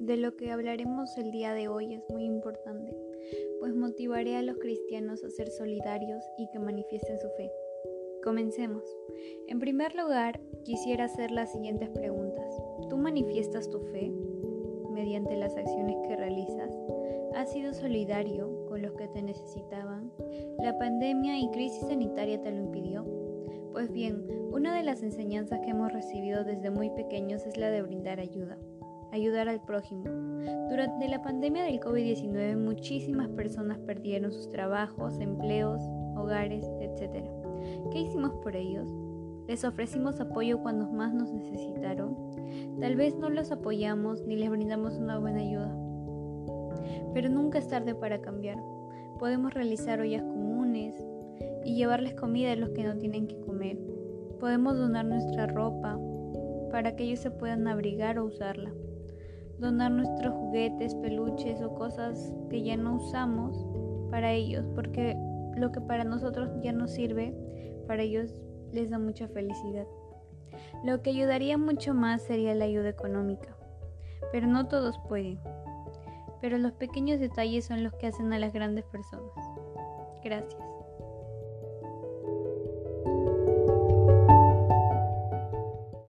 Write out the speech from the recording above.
De lo que hablaremos el día de hoy es muy importante, pues motivaré a los cristianos a ser solidarios y que manifiesten su fe. Comencemos. En primer lugar, quisiera hacer las siguientes preguntas. ¿Tú manifiestas tu fe mediante las acciones que realizas? ¿Has sido solidario con los que te necesitaban? ¿La pandemia y crisis sanitaria te lo impidió? Pues bien, una de las enseñanzas que hemos recibido desde muy pequeños es la de brindar ayuda ayudar al prójimo. Durante la pandemia del COVID-19 muchísimas personas perdieron sus trabajos, empleos, hogares, etc. ¿Qué hicimos por ellos? Les ofrecimos apoyo cuando más nos necesitaron. Tal vez no los apoyamos ni les brindamos una buena ayuda. Pero nunca es tarde para cambiar. Podemos realizar ollas comunes y llevarles comida a los que no tienen que comer. Podemos donar nuestra ropa para que ellos se puedan abrigar o usarla donar nuestros juguetes, peluches o cosas que ya no usamos para ellos, porque lo que para nosotros ya no sirve, para ellos les da mucha felicidad. Lo que ayudaría mucho más sería la ayuda económica, pero no todos pueden. Pero los pequeños detalles son los que hacen a las grandes personas. Gracias.